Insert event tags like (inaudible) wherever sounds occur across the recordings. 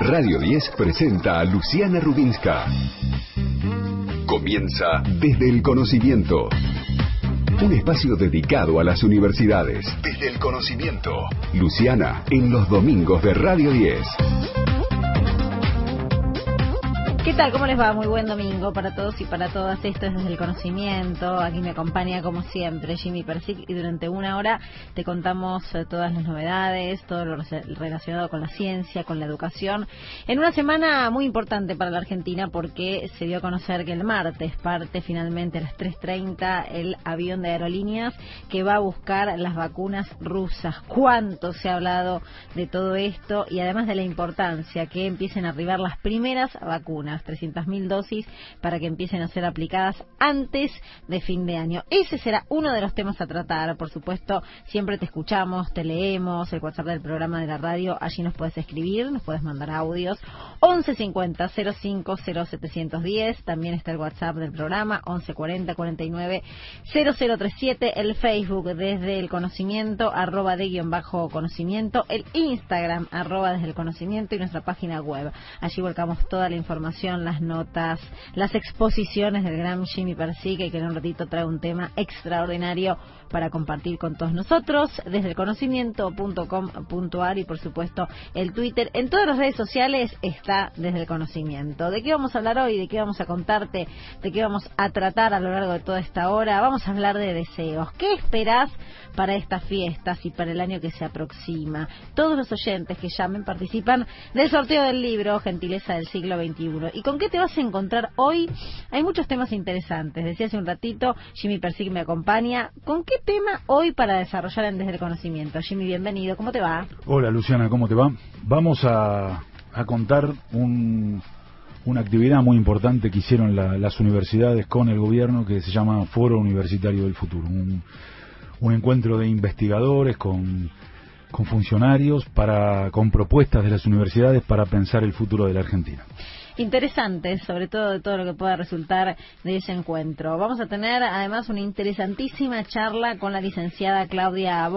Radio 10 presenta a Luciana Rubinska. Comienza desde el conocimiento. Un espacio dedicado a las universidades. Desde el conocimiento. Luciana, en los domingos de Radio 10. ¿Qué? ¿Cómo les va? Muy buen domingo para todos y para todas. Esto es desde el conocimiento. Aquí me acompaña, como siempre, Jimmy Persic y durante una hora te contamos eh, todas las novedades, todo lo relacionado con la ciencia, con la educación. En una semana muy importante para la Argentina porque se dio a conocer que el martes parte finalmente a las 3.30 el avión de aerolíneas que va a buscar las vacunas rusas. ¿Cuánto se ha hablado de todo esto y además de la importancia que empiecen a arribar las primeras vacunas? 300.000 dosis para que empiecen a ser aplicadas antes de fin de año. Ese será uno de los temas a tratar. Por supuesto, siempre te escuchamos, te leemos, el WhatsApp del programa de la radio, allí nos puedes escribir, nos puedes mandar audios. 1150 05 0710, también está el WhatsApp del programa, 1140 49 0037, el Facebook desde el conocimiento, arroba de guion bajo conocimiento, el Instagram, arroba desde el conocimiento y nuestra página web. Allí volcamos toda la información las notas, las exposiciones del gran Jimmy Persique, que en un ratito trae un tema extraordinario para compartir con todos nosotros desde el conocimiento.com.ar y por supuesto el Twitter. En todas las redes sociales está desde el conocimiento. ¿De qué vamos a hablar hoy? ¿De qué vamos a contarte? ¿De qué vamos a tratar a lo largo de toda esta hora? Vamos a hablar de deseos. ¿Qué esperás para estas fiestas y para el año que se aproxima? Todos los oyentes que llamen participan del sorteo del libro Gentileza del siglo XXI. ¿Y con qué te vas a encontrar hoy? Hay muchos temas interesantes. Decía hace un ratito, Jimmy Persig me acompaña. ¿Con qué tema hoy para desarrollar en Desde el Conocimiento? Jimmy, bienvenido. ¿Cómo te va? Hola, Luciana, ¿cómo te va? Vamos a, contar una actividad muy importante que hicieron las universidades con el gobierno que se llama Foro Universitario del Futuro. Un, encuentro de investigadores con, con funcionarios para, con propuestas de las universidades para pensar el futuro de la Argentina interesantes, sobre todo de todo lo que pueda resultar de ese encuentro. Vamos a tener además una interesantísima charla con la licenciada Claudia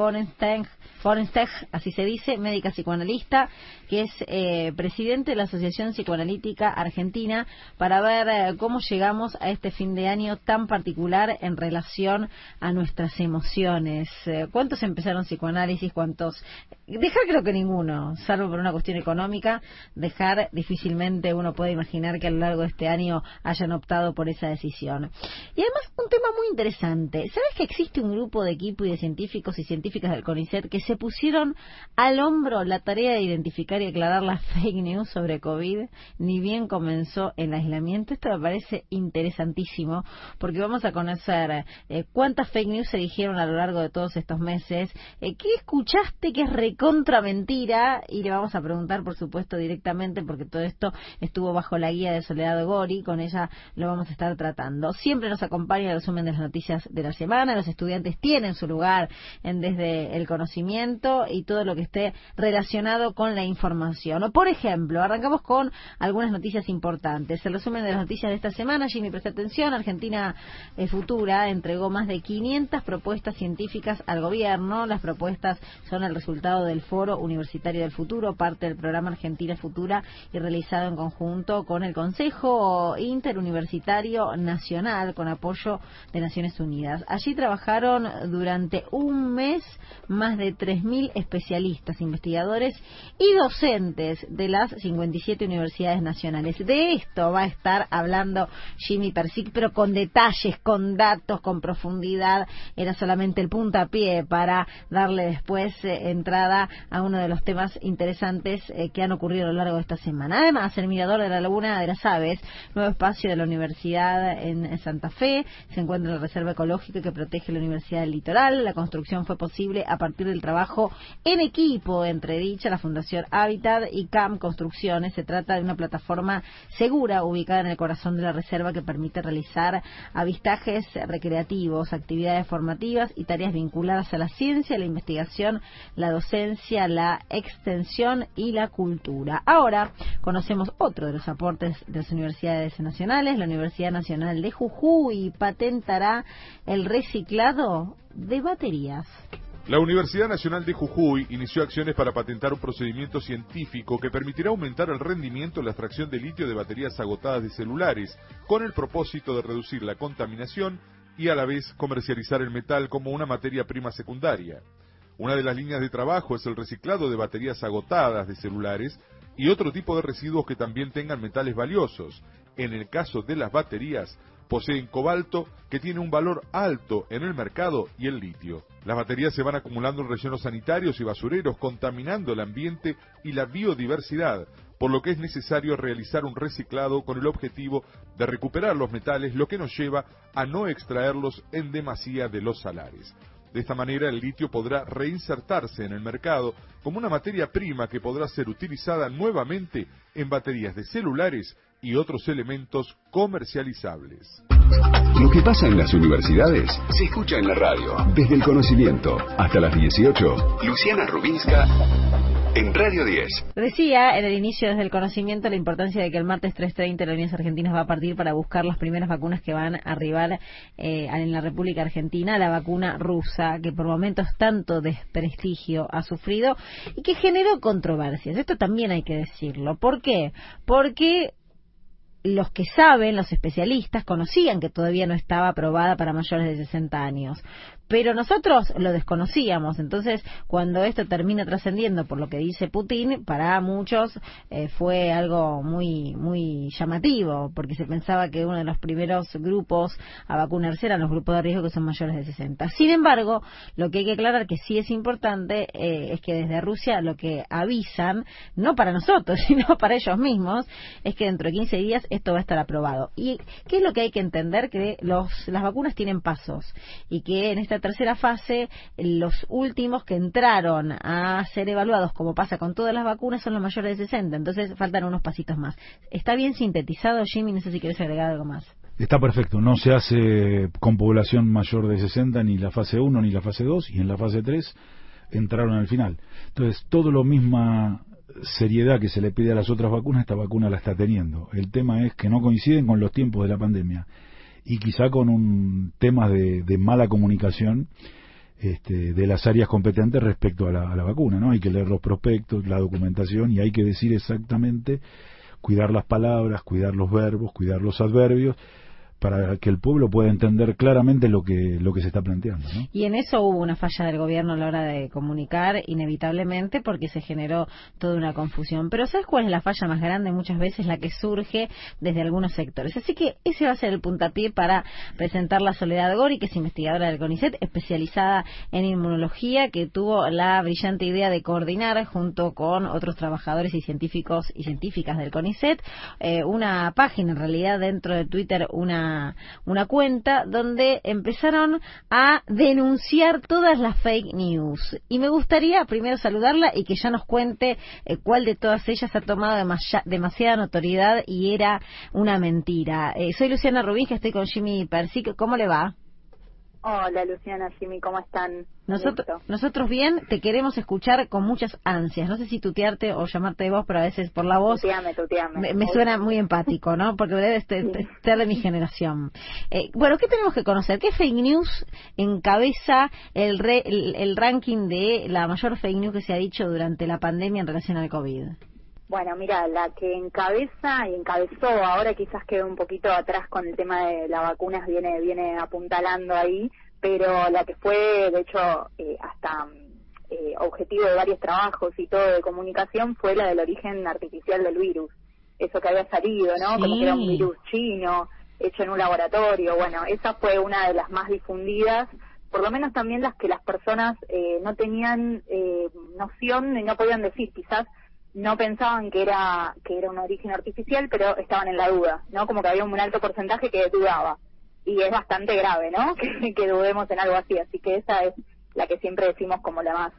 Forenstech, así se dice, médica psicoanalista, que es eh, presidente de la Asociación Psicoanalítica Argentina, para ver eh, cómo llegamos a este fin de año tan particular en relación a nuestras emociones. Eh, ¿Cuántos empezaron psicoanálisis? ¿Cuántos? Dejar creo que ninguno, salvo por una cuestión económica, dejar difícilmente uno puede imaginar que a lo largo de este año hayan optado por esa decisión. Y además un tema muy interesante. ¿Sabes que existe un grupo de equipo y de científicos y científicas del CONICET que se pusieron al hombro la tarea de identificar y aclarar las (laughs) fake news sobre COVID, ni bien comenzó el aislamiento. Esto me parece interesantísimo porque vamos a conocer eh, cuántas fake news se dijeron a lo largo de todos estos meses, eh, qué escuchaste que es recontra mentira y le vamos a preguntar, por supuesto, directamente porque todo esto estuvo bajo la guía de Soledad Gori, con ella lo vamos a estar tratando. Siempre nos acompaña el resumen de las noticias de la semana, los estudiantes tienen su lugar en desde el conocimiento y todo lo que esté relacionado con la información. Por ejemplo, arrancamos con algunas noticias importantes. El resumen de las noticias de esta semana, Jimmy, presta atención, Argentina eh, Futura entregó más de 500 propuestas científicas al gobierno. Las propuestas son el resultado del Foro Universitario del Futuro, parte del programa Argentina Futura y realizado en conjunto con el Consejo Interuniversitario Nacional con apoyo de Naciones Unidas. Allí trabajaron durante un mes más de 3.000 especialistas, investigadores y docentes de las 57 universidades nacionales. De esto va a estar hablando Jimmy Persic, pero con detalles, con datos, con profundidad. Era solamente el puntapié para darle después eh, entrada a uno de los temas interesantes eh, que han ocurrido a lo largo de esta semana. Además, el Mirador de la Laguna de las Aves, nuevo espacio de la Universidad en Santa Fe, se encuentra en la Reserva Ecológica que protege la Universidad del Litoral. La construcción fue posible a partir del trabajo en equipo entre dicha, la Fundación Habitat y CAM Construcciones. Se trata de una plataforma segura ubicada en el corazón de la reserva que permite realizar avistajes recreativos, actividades formativas y tareas vinculadas a la ciencia, la investigación, la docencia, la extensión y la cultura. Ahora conocemos otro de los aportes de las universidades nacionales. La Universidad Nacional de Jujuy patentará el reciclado de baterías. La Universidad Nacional de Jujuy inició acciones para patentar un procedimiento científico que permitirá aumentar el rendimiento en la extracción de litio de baterías agotadas de celulares, con el propósito de reducir la contaminación y a la vez comercializar el metal como una materia prima secundaria. Una de las líneas de trabajo es el reciclado de baterías agotadas de celulares y otro tipo de residuos que también tengan metales valiosos. En el caso de las baterías, poseen cobalto que tiene un valor alto en el mercado y el litio. Las baterías se van acumulando en rellenos sanitarios y basureros, contaminando el ambiente y la biodiversidad, por lo que es necesario realizar un reciclado con el objetivo de recuperar los metales, lo que nos lleva a no extraerlos en demasía de los salares. De esta manera el litio podrá reinsertarse en el mercado como una materia prima que podrá ser utilizada nuevamente en baterías de celulares y otros elementos comercializables. Lo que pasa en las universidades se escucha en la radio. Desde el conocimiento hasta las 18. Luciana Rubinska en Radio 10. Decía en el inicio desde el conocimiento la importancia de que el martes 3.30 la Unión Argentina va a partir para buscar las primeras vacunas que van a arribar eh, en la República Argentina, la vacuna rusa, que por momentos tanto desprestigio ha sufrido y que generó controversias. Esto también hay que decirlo. ¿Por qué? Porque los que saben, los especialistas, conocían que todavía no estaba aprobada para mayores de 60 años pero nosotros lo desconocíamos. Entonces, cuando esto termina trascendiendo por lo que dice Putin, para muchos eh, fue algo muy muy llamativo, porque se pensaba que uno de los primeros grupos a vacunarse eran los grupos de riesgo que son mayores de 60. Sin embargo, lo que hay que aclarar que sí es importante eh, es que desde Rusia lo que avisan, no para nosotros, (laughs) sino para ellos mismos, es que dentro de 15 días esto va a estar aprobado. ¿Y qué es lo que hay que entender? Que los, las vacunas tienen pasos y que en esta tercera fase, los últimos que entraron a ser evaluados, como pasa con todas las vacunas, son los mayores de 60. Entonces faltan unos pasitos más. ¿Está bien sintetizado, Jimmy? No sé si quieres agregar algo más. Está perfecto, no se hace con población mayor de 60 ni la fase 1 ni la fase 2 y en la fase 3 entraron al final. Entonces, todo lo misma seriedad que se le pide a las otras vacunas, esta vacuna la está teniendo. El tema es que no coinciden con los tiempos de la pandemia y quizá con un tema de, mala comunicación este, de las áreas competentes respecto a la, a la, vacuna, ¿no? Hay que leer los prospectos, la documentación y hay que decir exactamente, cuidar las palabras, cuidar los verbos, cuidar los adverbios para que el pueblo pueda entender claramente lo que lo que se está planteando. Y en eso hubo una falla del gobierno a la hora de comunicar, inevitablemente, porque se generó toda una confusión. Pero ¿sabes cuál es la falla más grande? Muchas veces la que surge desde algunos sectores. Así que ese va a ser el puntapié para presentar la Soledad Gori, que es investigadora del CONICET, especializada en inmunología, que tuvo la brillante idea de coordinar junto con otros trabajadores y científicos y científicas del CONICET eh, una página, en realidad dentro de Twitter, una una, cuenta donde empezaron a denunciar todas las fake news. Y me gustaría primero saludarla y que ya nos cuente eh, cuál de todas ellas ha tomado demasiada notoriedad y era una mentira. Eh, soy Luciana Rubín, que estoy con Jimmy Persic. ¿Cómo le va? Hola Luciana, Jimmy, ¿cómo están? Nosotros, nosotros bien, te queremos escuchar con muchas ansias. No sé si tutearte o llamarte de voz, pero a veces por la voz tuteame, tuteame. Me, suena muy empático, ¿no? Porque debe ser de mi generación. Eh, bueno, ¿qué tenemos que conocer? ¿Qué fake news encabeza el, el ranking de la mayor fake news que se ha dicho durante la pandemia en relación al COVID? Bueno, mira, la que encabeza y encabezó, ahora quizás quedó un poquito atrás con el tema de las vacunas, viene, viene apuntalando ahí, pero la que fue, de hecho, eh, hasta eh, objetivo de varios trabajos y todo de comunicación fue la del origen artificial del virus. Eso que había salido, ¿no? Como que era un virus chino, hecho en un laboratorio. Bueno, esa fue una de las más difundidas, por lo menos también las que las personas eh, no tenían eh, noción y no podían decir, quizás no pensaban que era que era un origen artificial, pero estaban en la duda, ¿no? Como que había un alto porcentaje que dudaba. Y es bastante grave, ¿no? (laughs) Que, dudemos en algo así. Así que esa es la que siempre decimos como la más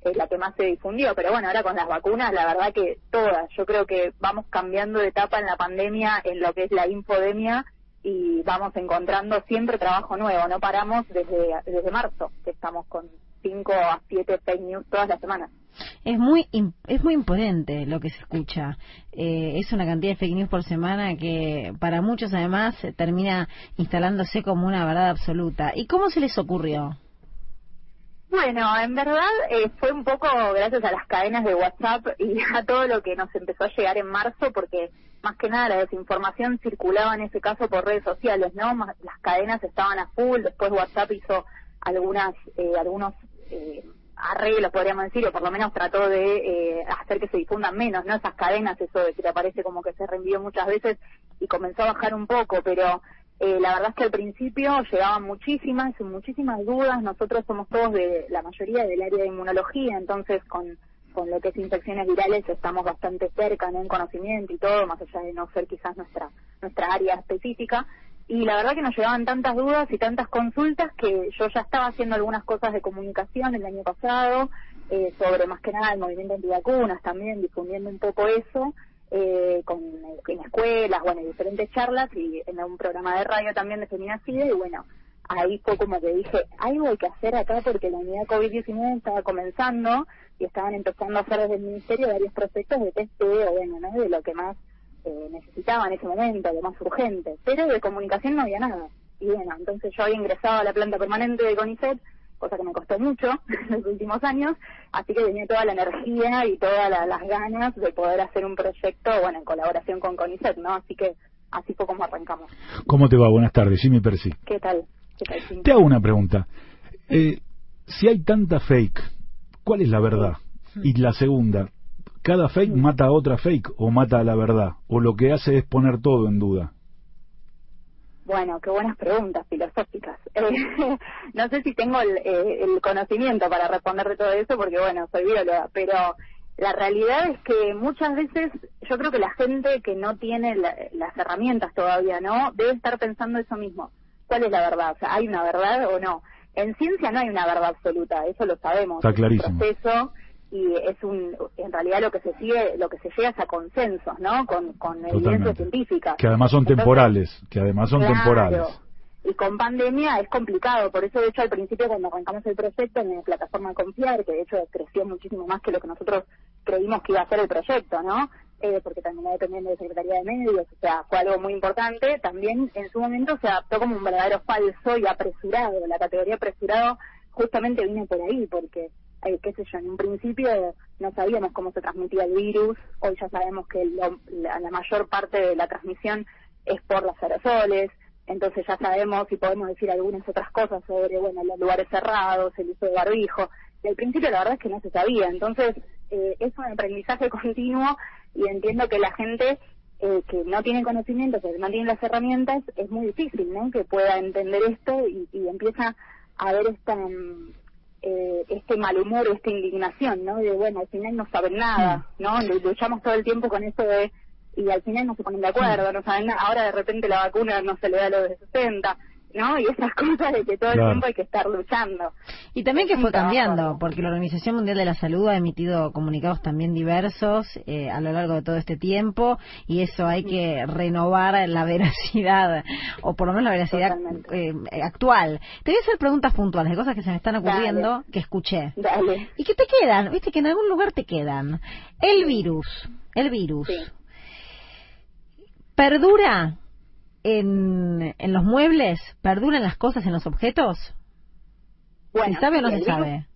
es la que más se difundió, pero bueno, ahora con las vacunas, la verdad que todas, yo creo que vamos cambiando de etapa en la pandemia, en lo que es la infodemia, y vamos encontrando siempre trabajo nuevo, no paramos desde, desde marzo, que estamos con 5 a 7 fake news todas las semanas. Es muy es muy imponente lo que se escucha. Eh, es una cantidad de fake news por semana que para muchos además termina instalándose como una verdad absoluta. ¿Y cómo se les ocurrió? Bueno, en verdad eh, fue un poco gracias a las cadenas de WhatsApp y (laughs) a todo lo que nos empezó a llegar en marzo, porque más que nada la desinformación circulaba en ese caso por redes sociales, ¿no? las cadenas estaban a full, después WhatsApp hizo algunas, eh, algunos eh, arreglos, podríamos decir, o por lo menos trató de eh, hacer que se difundan menos, ¿no? Esas cadenas, eso de que te parece como que se reenvió muchas veces y comenzó a bajar un poco, pero eh, la verdad es que al principio llegaban muchísimas, muchísimas dudas. Nosotros somos todos de la mayoría del área de inmunología, entonces con, con lo que es infecciones virales estamos bastante cerca en conocimiento y todo, más allá de no ser quizás nuestra, nuestra área específica. Y la verdad que nos llegaban tantas dudas y tantas consultas que yo ya estaba haciendo algunas cosas de comunicación el año pasado, eh, sobre más que nada el movimiento antivacunas también, difundiendo un poco eso eh, con, en escuelas, bueno, en diferentes charlas y en un programa de radio también de Feminacide y bueno, ahí fue como que dije, algo hay que hacer acá porque la unidad COVID-19 estaba comenzando y estaban empezando a hacer desde el Ministerio varios proyectos de testeo, bueno, ¿no? De lo que más eh, necesitaba en ese momento, lo más urgente, pero de comunicación no había nada. Y bueno, entonces yo había ingresado a la planta permanente de CONICET cosa que me costó mucho (laughs) en los últimos años, así que tenía toda la energía y todas las ganas de poder hacer un proyecto, bueno, en colaboración con CONICET, ¿no? Así que así fue como arrancamos. ¿Cómo te va? Buenas tardes, Jimmy Percy. ¿Qué tal? Te hago una pregunta. Eh, si hay tanta fake, ¿cuál es la verdad? Y la segunda, ¿cada fake mata a otra fake o mata a la verdad? ¿O lo que hace es poner todo en duda? Bueno, qué buenas preguntas filosóficas. (laughs) Eh, no sé si tengo eh, el, conocimiento para responder de todo eso, porque bueno, soy bióloga, pero la realidad es que muchas veces yo creo que la gente que no tiene las herramientas todavía, ¿no? Debe estar pensando eso mismo. ¿Cuál es la verdad? O sea, ¿hay una verdad o no? En ciencia no hay una verdad absoluta, eso lo sabemos. Está clarísimo. proceso y es un en realidad lo que se sigue lo que se llega es a consensos no con, con evidencia científica que además son temporales que además son temporales. y con pandemia es complicado por eso de hecho al principio cuando arrancamos el proyecto en la plataforma Confiar que de hecho creció muchísimo más que lo que nosotros creímos que iba a ser el proyecto no eh, porque también dependiendo de Secretaría de Medios o sea fue algo muy importante también en su momento se adaptó como un verdadero falso y apresurado la categoría apresurado justamente vino por ahí porque eh, qué sé yo, en un principio no sabíamos cómo se transmitía el virus, hoy ya sabemos que la, mayor parte de la transmisión es por los aerosoles, entonces ya sabemos y podemos decir algunas otras cosas sobre, bueno, los lugares cerrados, el uso de barbijo, y al principio la verdad es que no se sabía, entonces eh, es un aprendizaje (laughs) continuo y entiendo que la gente eh, que no tiene conocimiento, que no tiene las herramientas, es muy difícil, ¿no? Que pueda entender esto y, empieza a ver esta... Mm, eh, este mal humor, esta indignación, ¿no? De, bueno, al final no saben nada, ¿no? Luchamos todo el tiempo con eso de, y al final no se ponen de acuerdo, no saben nada, ahora de repente la vacuna no se le da a los de 60, ¿no? Y esas (laughs) cosas de que todo el tiempo hay que estar luchando. Y también que fue cambiando, porque la Organización Mundial de la Salud ha emitido comunicados también diversos eh, a lo largo de todo este tiempo y eso hay que renovar la (laughs) veracidad, o por lo menos la veracidad eh, actual. Te voy a hacer preguntas puntuales de cosas que se me están ocurriendo que escuché. Dale. Y que te quedan, viste que en algún lugar te quedan. El virus, el virus. ¿Perdura en, en los muebles? ¿Perduran las cosas en los objetos? Bueno, ¿Se sabe o no se sabe?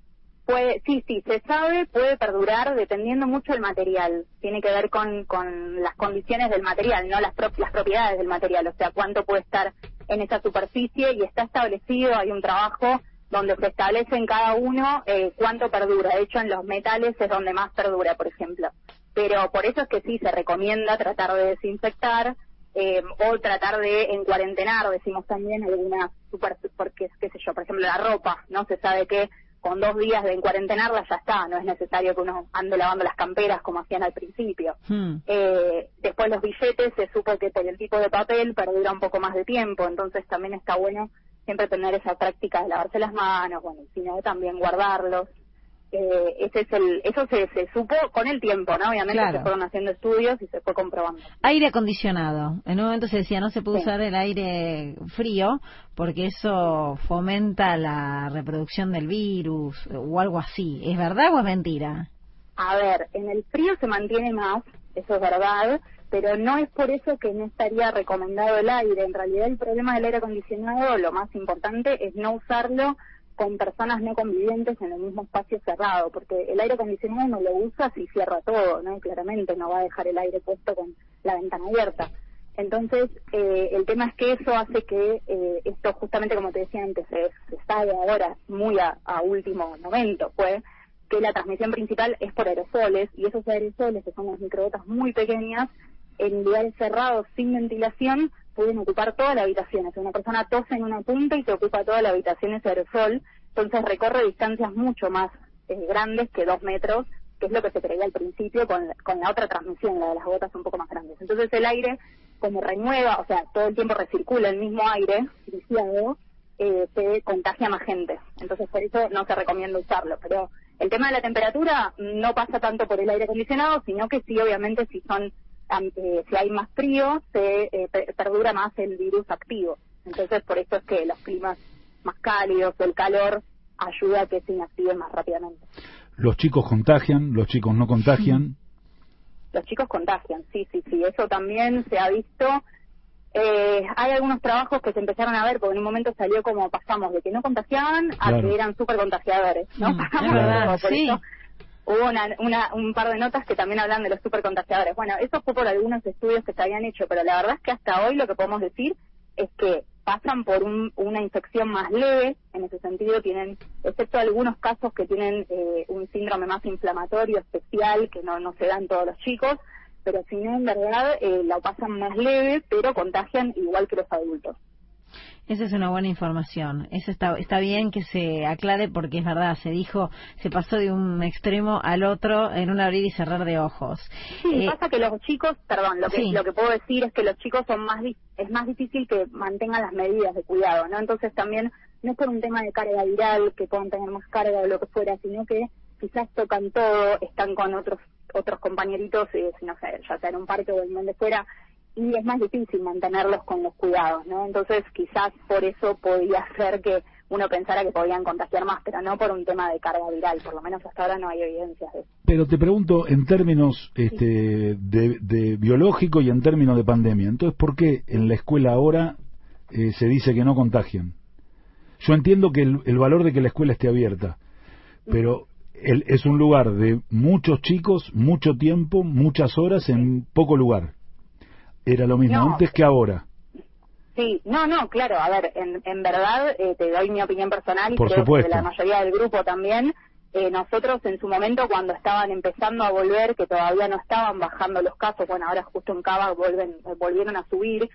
Puede, sí, sí, se sabe, puede perdurar dependiendo mucho del material. Tiene que ver con, con las condiciones del material, no las, las propiedades del material, o sea, cuánto puede estar en esa superficie y está establecido, hay un trabajo donde se establece en cada uno eh, cuánto perdura. De hecho, en los metales es donde más perdura, por ejemplo. Pero por eso es que sí se recomienda tratar de desinfectar, eh, o tratar de encuarentenar, decimos también, alguna super, porque, qué sé yo, por ejemplo, la ropa, ¿no? Se sabe que con dos días de encuarentenarla ya está, no es necesario que uno ande lavando las camperas como hacían al principio. Hmm. Eh, después los billetes, se supo que por el tipo de papel perdura un poco más de tiempo, entonces también está bueno siempre tener esa práctica de lavarse las manos, bueno, sino también guardarlos eh, ese es el, eso se, se, supo con el tiempo, ¿no? Obviamente se fueron haciendo estudios y se fue comprobando. Aire acondicionado. En un momento se decía no se puede usar el aire frío porque eso fomenta la reproducción del virus o algo así. ¿Es verdad o es mentira? A ver, en el frío se mantiene más, eso es verdad, pero no es por eso que no estaría recomendado el aire. En realidad el problema del aire acondicionado, lo más importante, es no usarlo con personas no convivientes en el mismo espacio cerrado, porque el aire acondicionado no lo usa si cierra todo, ¿no? Claramente no va a dejar el aire puesto con la ventana abierta. Entonces, eh, el tema es que eso hace que eh, esto, justamente como te decía antes, se, se sabe ahora muy a, último momento, fue que la transmisión principal es por aerosoles, y esos aerosoles, que son las microgotas muy pequeñas, en lugares cerrados sin ventilación, pueden ocupar toda la habitación. O una persona tose en una punta y se ocupa toda la habitación ese aerosol, entonces recorre distancias mucho más eh, grandes que dos metros, que es lo que se creía al principio con, con la otra transmisión, la de las gotas un poco más grandes. Entonces el aire, como renueva, o sea, todo el tiempo recircula el mismo aire viciado, eh, se contagia más gente. Entonces por eso no se recomienda usarlo. Pero el tema de la temperatura no pasa tanto por el aire acondicionado, sino que sí, obviamente, si son eh, si hay más frío, se eh, perdura más el virus activo. Entonces, por eso es que los climas más cálidos o el calor ayuda a que se inactive más rápidamente. Los chicos contagian, los chicos no contagian. Los chicos contagian, sí, sí, sí. Eso también se ha visto. Eh, hay algunos trabajos que se empezaron a ver, porque en un momento salió como pasamos de que no contagiaban a que eran súper contagiadores, ¿no? Mm, pasamos por eso hubo una, un par de notas que también hablan de los supercontagiadores. Bueno, eso fue por algunos estudios que se habían hecho, pero la verdad es que hasta hoy lo que podemos decir es que pasan por una infección más leve, en ese sentido tienen, excepto algunos casos que tienen eh, un síndrome más inflamatorio especial, que no, no se dan todos los chicos, pero si no, en verdad, eh, la pasan más leve, pero contagian igual que los adultos. Esa es una buena información. Eso está, está bien que se aclare porque es verdad, se dijo, se pasó de un extremo al otro en un abrir y cerrar de ojos. Sí, eh, pasa que los chicos, perdón, lo que, lo que puedo decir es que los chicos son más, es más difícil que mantengan las medidas de cuidado, ¿no? Entonces también no es por un tema de carga viral, que puedan tener más carga o lo que fuera, sino que quizás tocan todo, están con otros otros compañeritos, eh, no sé, ya sea en un parque o en donde fuera, y es más difícil mantenerlos con los cuidados, ¿no? Entonces quizás por eso podía ser que uno pensara que podían contagiar más, pero no por un tema de carga viral, por lo menos hasta ahora no hay evidencias de eso. Pero te pregunto en términos este, de, biológico y en términos de pandemia, entonces ¿por qué en la escuela ahora eh, se dice que no contagian? Yo entiendo que el, valor de que la escuela esté abierta, pero es un lugar de muchos chicos, mucho tiempo, muchas horas en poco lugar era lo mismo antes que ahora. Sí, no, no, claro, a ver, en, en verdad eh, te doy mi opinión personal y Por creo supuesto. que la mayoría del grupo también. Eh, nosotros en su momento cuando estaban empezando a volver, que todavía no estaban bajando los casos, bueno, ahora justo en Cava vuelven, volvieron a subir,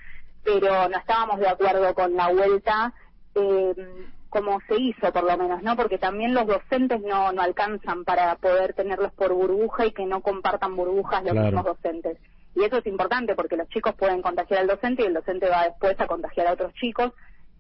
pero no estábamos de acuerdo con la vuelta eh, como se hizo por lo menos, ¿no? Porque también los docentes no, no alcanzan para poder tenerlos por burbuja y que no compartan burbujas los mismos docentes. Y eso es importante porque los chicos pueden contagiar al docente y el docente va después a contagiar a otros chicos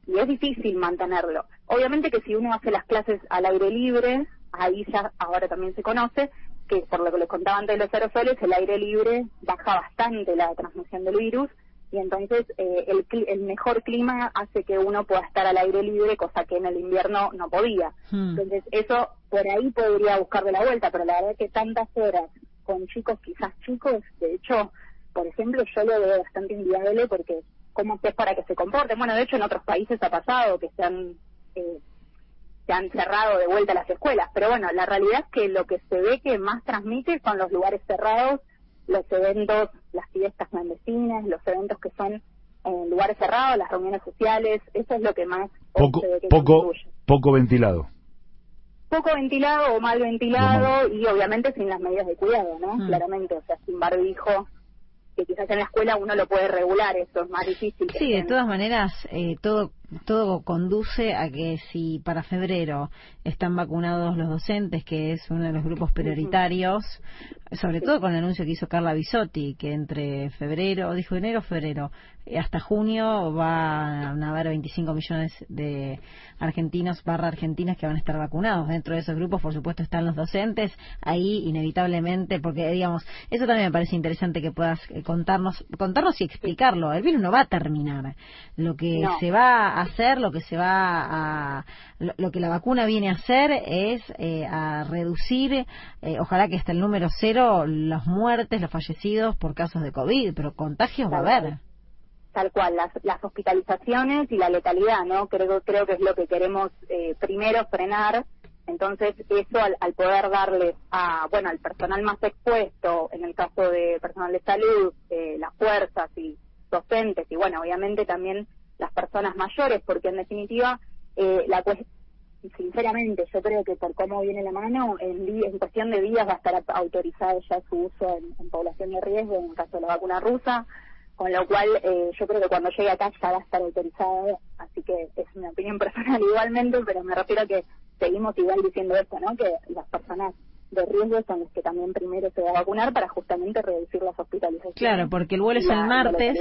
y es difícil mantenerlo. Obviamente que si uno hace las clases al aire libre, ahí ya ahora también se conoce que por lo que les contaba antes de los aerosoles, el aire libre baja bastante la transmisión del virus y entonces eh, el, el mejor clima hace que uno pueda estar al aire libre, cosa que en el invierno no podía. Hmm. Entonces eso por ahí podría buscar de la vuelta, pero la verdad es que tantas horas con chicos, quizás chicos, de hecho, por ejemplo, yo lo veo bastante inviable porque cómo es para que se comporten. Bueno, de hecho en otros países ha pasado que se han, eh, se han cerrado de vuelta las escuelas, pero bueno, la realidad es que lo que se ve que más transmite son los lugares cerrados, los eventos, las fiestas clandestinas, los eventos que son en lugares cerrados, las reuniones sociales, eso es lo que más poco, poco, poco ventilado poco ventilado o mal ventilado y obviamente sin las medidas de cuidado, ¿no? Mm. Claramente, o sea, sin barbijo, que quizás en la escuela uno lo puede regular, eso es más difícil. Sí, de todas maneras, eh, todo todo conduce a que si para febrero están vacunados los docentes, que es uno de los grupos prioritarios, sobre todo con el anuncio que hizo Carla Bisotti, que entre febrero, dijo enero o febrero, hasta junio van a haber 25 millones de argentinos barra argentinas que van a estar vacunados. Dentro de esos grupos, por supuesto, están los docentes, ahí inevitablemente, porque digamos, eso también me parece interesante que puedas eh, contarnos, contarnos y explicarlo. El virus no va a terminar. Lo que se va a hacer, lo que se va a, lo, que la vacuna viene a hacer es eh, a reducir, eh, ojalá que hasta el número cero, las muertes, los fallecidos por casos de COVID, pero contagios va a haber. Tal cual, las, las hospitalizaciones y la letalidad, ¿no? Creo, creo que es lo que queremos eh, primero frenar. Entonces, eso al, al, poder darles a, bueno, al personal más expuesto, en el caso de personal de salud, eh, las fuerzas y docentes, y bueno, obviamente también las personas mayores, porque en definitiva, eh, la sinceramente, yo creo que por cómo viene la mano, en, en cuestión de días va a estar autorizado ya su uso en, población de riesgo, en el caso de la vacuna rusa, con lo cual eh, yo creo que cuando llegue acá ya va a estar autorizado, así que es una opinión (laughs) personal igualmente, pero me refiero a que seguimos igual diciendo esto, ¿no? Que las personas de riesgo son los que también primero se va a vacunar para justamente reducir las hospitalizaciones. Claro, porque el vuelo es el martes,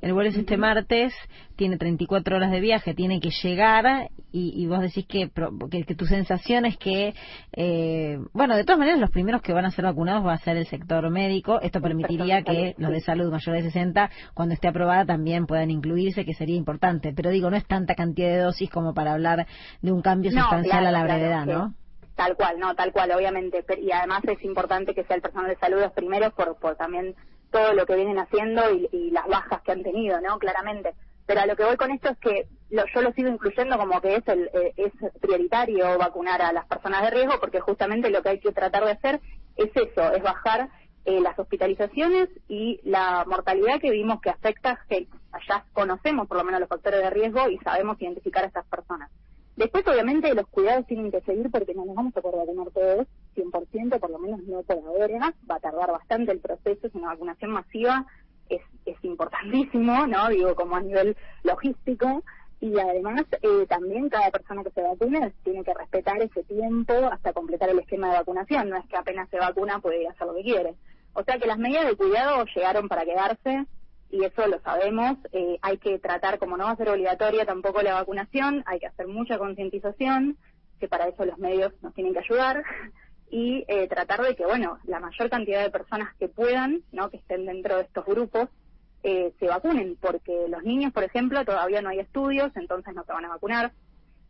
el vuelo es este martes, tiene 34 horas de viaje, tiene que llegar y, vos decís que, que, tu sensación es que, eh, bueno, de todas maneras los primeros que van a ser vacunados va a ser el sector médico. Esto permitiría que los de salud mayores de 60, cuando esté aprobada, también puedan incluirse, que sería importante. Pero digo, no es tanta cantidad de dosis como para hablar de un cambio sustancial a la brevedad, ¿no? Tal cual, no, tal cual, obviamente. Y además es importante que sea el personal de salud los primeros por, por también todo lo que vienen haciendo y, las bajas que han tenido, ¿no? Claramente. Pero a lo que voy con esto es que yo lo sigo incluyendo como que es, el, eh, es prioritario vacunar a las personas de riesgo porque justamente lo que hay que tratar de hacer es eso, es bajar eh, las hospitalizaciones y la mortalidad que vimos que afecta, que allá conocemos por lo menos los factores de riesgo y sabemos identificar a estas personas. Después, obviamente, los cuidados tienen que seguir porque no nos vamos a poder vacunar todos, 100%, por lo menos no por ahora. Va a tardar bastante el proceso, es una vacunación masiva, es, es importantísimo, ¿no? Digo, como a nivel logístico. Y además, eh, también cada persona que se vacune tiene que respetar ese tiempo hasta completar el esquema de vacunación. No es que apenas se vacuna puede hacer lo que quiere. O sea que las medidas de cuidado llegaron para quedarse y eso lo sabemos. Eh, hay que tratar, como no va a ser obligatoria tampoco la vacunación, hay que hacer mucha concientización, que para eso los medios nos tienen que ayudar, y eh, tratar de que, bueno, la mayor cantidad de personas que puedan, ¿no? que estén dentro de estos grupos, eh, se vacunen, porque los niños, por ejemplo, todavía no hay estudios, entonces no se van a vacunar,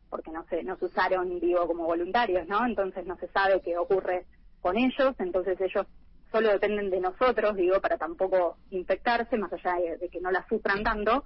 porque no se, no se usaron, digo, como voluntarios, ¿no? Entonces no se sabe qué ocurre con ellos, entonces ellos solo dependen de nosotros, digo, para tampoco infectarse, más allá de, que no la sufran tanto.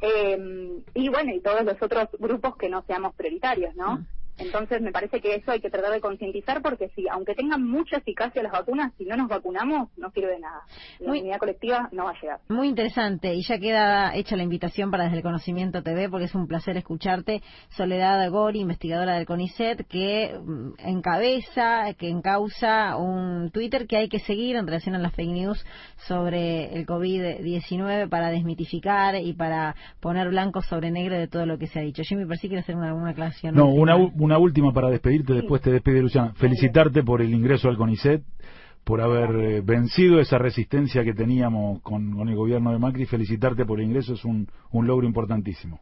Eh, y bueno, y todos los otros grupos que no seamos prioritarios, ¿no? Entonces me parece que eso hay que tratar de concientizar porque si, aunque tengan mucha eficacia las vacunas, si no nos vacunamos no sirve de nada. La unidad colectiva no va a llegar. Muy interesante y ya queda hecha la invitación para Desde el Conocimiento TV porque es un placer escucharte. Soledad Gori, investigadora del CONICET, que mm, encabeza, que encausa un Twitter que hay que seguir en relación a las fake news sobre el COVID-19 para desmitificar y para poner blanco sobre negro de todo lo que se ha dicho. Jimmy, por si quiere hacer una, una aclaración. No, una, una última para despedirte, después te despide Luciana. Felicitarte por el ingreso al CONICET, por haber eh, vencido esa resistencia que teníamos con, el gobierno de Macri. Felicitarte por el ingreso, es un, logro importantísimo.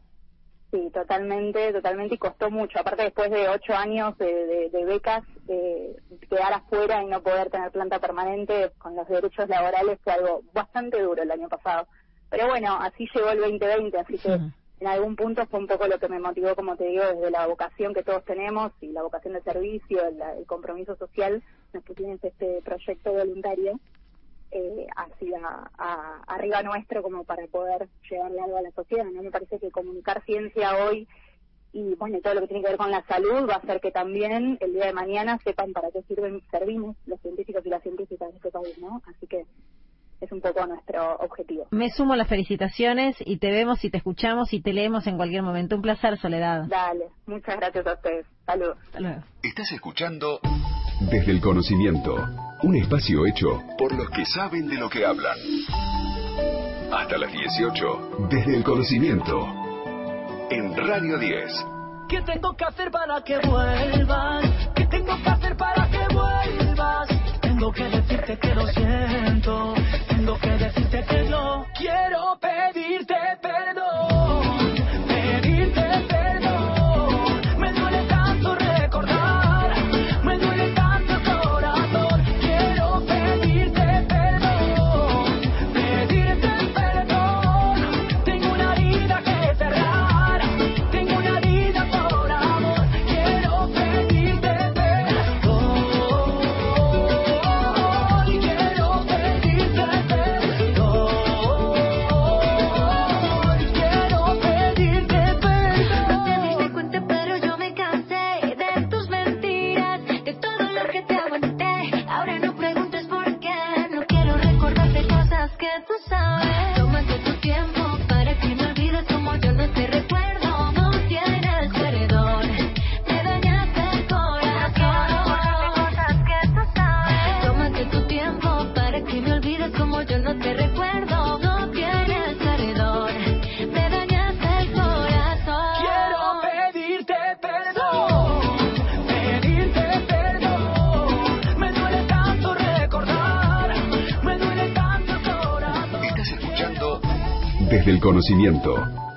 Sí, totalmente, totalmente, y costó mucho. Aparte, después de ocho años de, becas, quedar afuera y no poder tener planta permanente con los derechos laborales fue algo bastante duro el año pasado. Pero bueno, así llegó el 2020, así que en algún punto fue un poco lo que me motivó, como te digo, desde la vocación que todos tenemos y la vocación de servicio, el, compromiso social, nos pusimos este proyecto voluntario eh, hacia arriba nuestro como para poder llevarle algo a la sociedad. ¿no? Me parece que comunicar ciencia hoy y bueno, todo lo que tiene que ver con la salud va a hacer que también el día de mañana sepan para qué sirven, servimos los científicos y las científicas de este país, ¿no? Así que es un poco nuestro objetivo. Me sumo a las felicitaciones y te vemos y te escuchamos y te leemos en cualquier momento. Un placer, Soledad. Dale, muchas gracias a ustedes. Saludos. Estás escuchando Desde el Conocimiento, un espacio hecho por los que saben de lo que hablan. Hasta las 18, Desde el Conocimiento, en Radio 10. ¿Qué tengo que hacer para que vuelvas? ¿Qué tengo que hacer para que vuelvas? Tengo que decirte que lo siento no quiero pedirte perdón,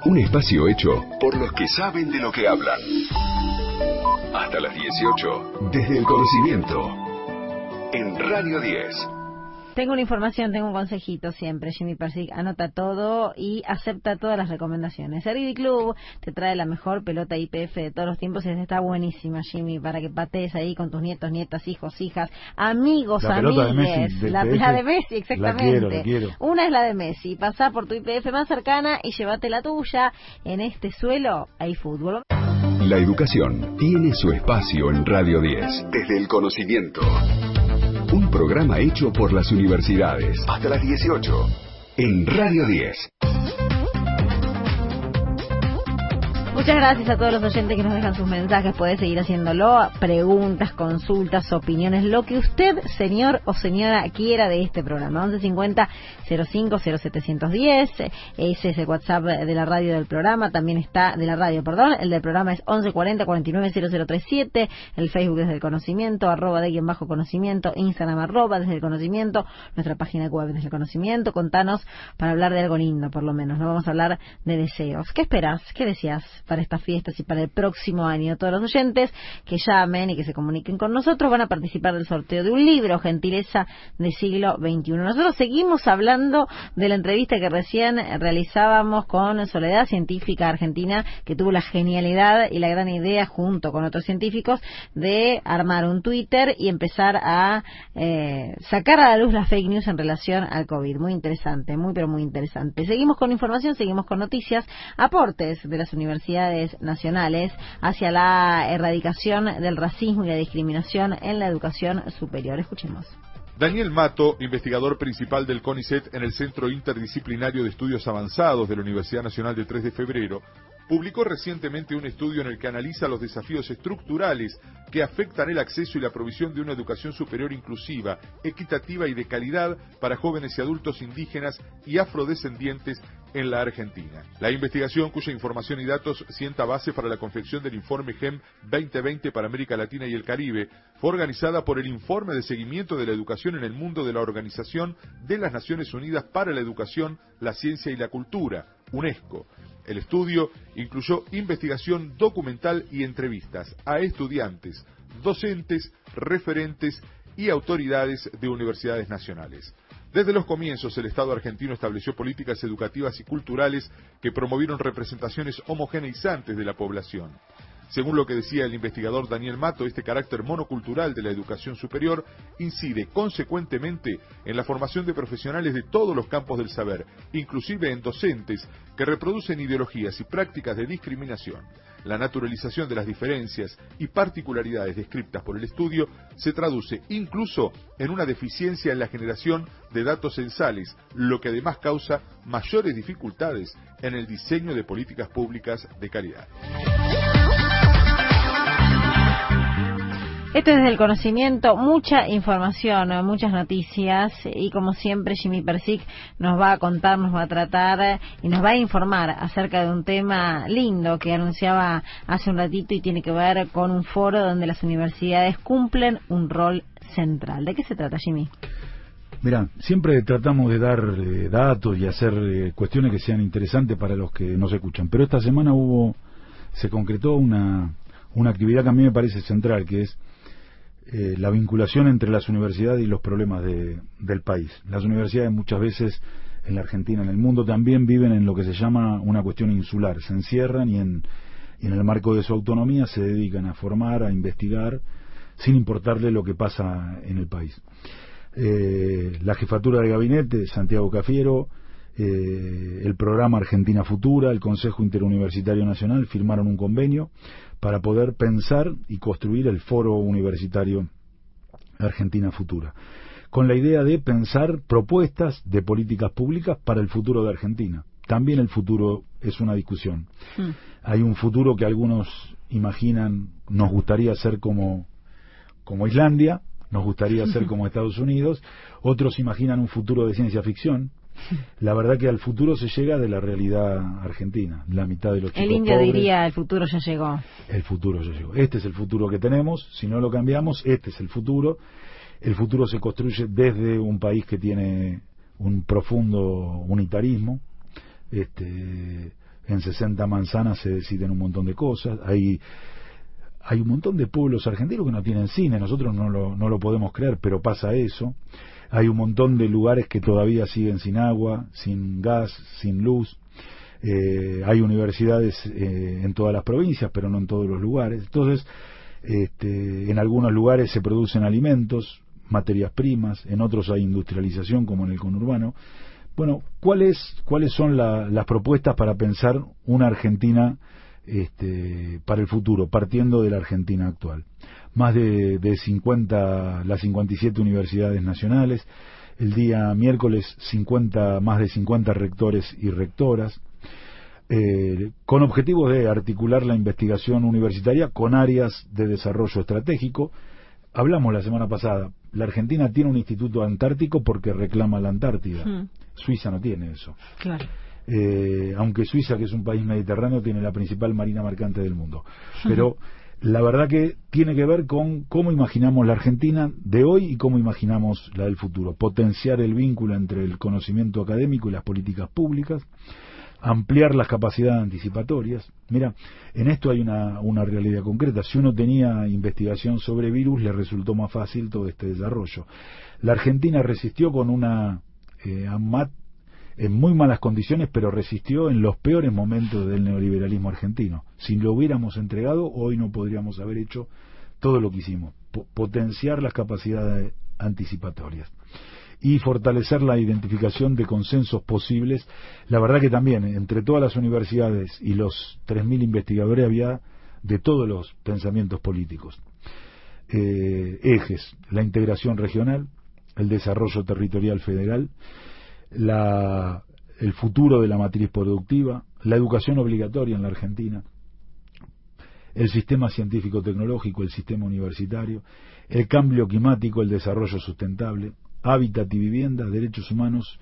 Un espacio hecho por los que saben de lo que hablan. Hasta las 18, Desde el Conocimiento, en Radio 10. Tengo una información, tengo un consejito siempre. Jimmy Persic anota todo y acepta todas las recomendaciones. Eridi Club te trae la mejor pelota IPF de todos los tiempos y esta está buenísima, Jimmy, para que patees ahí con tus nietos, nietas, hijos, hijas, amigos, La pelota de amigues. Messi, de la, IPF. la de Messi, La exactamente. quiero, la quiero. Una es la de Messi. Pasá por tu IPF más cercana y llévate la tuya. En este suelo hay fútbol. La educación tiene su espacio en Radio 10, Desde el Conocimiento. Un programa hecho por las universidades. Hasta las 18, en Radio 10. Muchas gracias a todos los oyentes que nos dejan sus mensajes. Puede seguir haciéndolo. Preguntas, consultas, opiniones, lo que usted, señor o señora, quiera de este programa. 1150 05 0710. Ese es el WhatsApp de la radio del programa. También está de la radio, perdón. El del programa es 1140 49 0037. El Facebook desde el conocimiento, arroba de guion bajo conocimiento, Instagram arroba desde el conocimiento, nuestra página web desde el conocimiento. Contanos para hablar de algo lindo, por lo menos. No vamos a hablar de deseos. ¿Qué esperas? ¿Qué deseas para estas fiestas y para el próximo año? Todos los oyentes que llamen y que se comuniquen con nosotros van a participar del sorteo de un libro, Gentileza del siglo XXI. Nosotros seguimos hablando de la entrevista que recién realizábamos con Soledad Científica Argentina, que tuvo la genialidad y la gran idea, junto con otros científicos, de armar un Twitter y empezar a eh, sacar a la luz las fake news en relación al COVID. Muy interesante, muy pero muy interesante. Seguimos con información, seguimos con noticias, aportes de las universidades nacionales hacia la erradicación del racismo y la discriminación en la educación superior. Escuchemos. Daniel Mato, investigador principal del CONICET en el Centro Interdisciplinario de Estudios Avanzados de la Universidad Nacional de 3 de Febrero, publicó recientemente un estudio en el que analiza los desafíos estructurales que afectan el acceso y la provisión de una educación superior inclusiva, equitativa y de calidad para jóvenes y adultos indígenas y afrodescendientes en la Argentina. La investigación, cuya información y datos sienta base para la confección del informe GEM 2020 para América Latina y el Caribe, fue organizada por el Informe de Seguimiento de la Educación en el Mundo de la Organización de las Naciones Unidas para la Educación, la Ciencia y la Cultura, UNESCO. El estudio incluyó investigación documental y entrevistas a estudiantes, docentes, referentes y autoridades de universidades nacionales. Desde los comienzos, el Estado argentino estableció políticas educativas y culturales que promovieron representaciones homogeneizantes de la población. Según lo que decía el investigador Daniel Mato, este carácter monocultural de la educación superior incide consecuentemente en la formación de profesionales de todos los campos del saber, inclusive en docentes que reproducen ideologías y prácticas de discriminación. La naturalización de las diferencias y particularidades descritas por el estudio se traduce incluso en una deficiencia en la generación de datos censales, lo que además causa mayores dificultades en el diseño de políticas públicas de calidad. Esto es desde el conocimiento, mucha información, muchas noticias y como siempre Jimmy Persic nos va a contar, nos va a tratar y nos va a informar acerca de un tema lindo que anunciaba hace un ratito y tiene que ver con un foro donde las universidades cumplen un rol central. ¿De qué se trata, Jimmy? Mira, siempre tratamos de dar eh, datos y hacer eh, cuestiones que sean interesantes para los que nos escuchan, pero esta semana hubo, se concretó una, una actividad que a mí me parece central, que es eh, la vinculación entre las universidades y los problemas de, del país. Las universidades muchas veces en la Argentina, en el mundo, también viven en lo que se llama una cuestión insular. Se encierran y en, el marco de su autonomía se dedican a formar, a investigar, sin importarle lo que pasa en el país. Eh, la jefatura de gabinete, Santiago Cafiero, eh, el programa Argentina Futura, el Consejo Interuniversitario Nacional firmaron un convenio para poder pensar y construir el foro universitario Argentina Futura. con la idea de pensar propuestas de políticas públicas para el futuro de Argentina. También el futuro es una discusión. Mm. Hay un futuro que algunos imaginan, nos gustaría ser como, como Islandia, nos gustaría ser (laughs) como Estados Unidos, otros imaginan un futuro de ciencia ficción. La verdad que al futuro se llega de la realidad argentina. La mitad de los chicos El indio pobres, diría, el futuro ya llegó. el futuro ya llegó. Este es el futuro que tenemos. Si no lo cambiamos, este es el futuro. El futuro se construye desde un país que tiene un profundo unitarismo. Este, en 60 manzanas se deciden un montón de cosas. Hay, hay un montón de pueblos argentinos que no tienen cine. Nosotros no lo, no lo podemos creer, pero pasa eso. Hay un montón de lugares que todavía siguen sin agua, sin gas, sin luz. Eh, hay universidades eh, en todas las provincias, pero no en todos los lugares. Entonces, este, en algunos lugares se producen alimentos, materias primas, en otros hay industrialización, como en el conurbano. Bueno, ¿cuáles, cuáles son la- las propuestas para pensar una Argentina este, para el futuro, partiendo de la Argentina actual? Más de, de 50, las 57 universidades nacionales, el día miércoles 50, más de 50 rectores y rectoras, eh, con objetivos de articular la investigación universitaria con áreas de desarrollo estratégico. Hablamos la semana pasada, la Argentina tiene un instituto antártico porque reclama la Antártida. Mm, Suiza no tiene eso. claro. Eh, aunque Suiza, que es un país mediterráneo, tiene la principal marina mercante del mundo. Pero (laughs) la verdad que tiene que ver con cómo imaginamos la Argentina de hoy y cómo imaginamos la del futuro. Potenciar el vínculo entre el conocimiento académico y las políticas públicas, ampliar las capacidades anticipatorias. Mira, en esto hay una, realidad concreta. Si uno tenía investigación sobre virus, le resultó más fácil todo este desarrollo. La Argentina resistió con una eh, en muy malas condiciones, pero resistió en los peores momentos del neoliberalismo argentino. Si lo hubiéramos entregado, hoy no podríamos haber hecho todo lo que hicimos. Po- potenciar las capacidades anticipatorias y fortalecer la identificación de consensos posibles. La verdad que también entre todas las universidades y los 3.000 investigadores había de todos los pensamientos políticos. Eh, ejes, la integración regional, el desarrollo territorial federal, la- el futuro de la matriz productiva, la educación obligatoria en la Argentina, el sistema científico-tecnológico, el sistema universitario, el cambio climático, el desarrollo sustentable, hábitat y vivienda, derechos humanos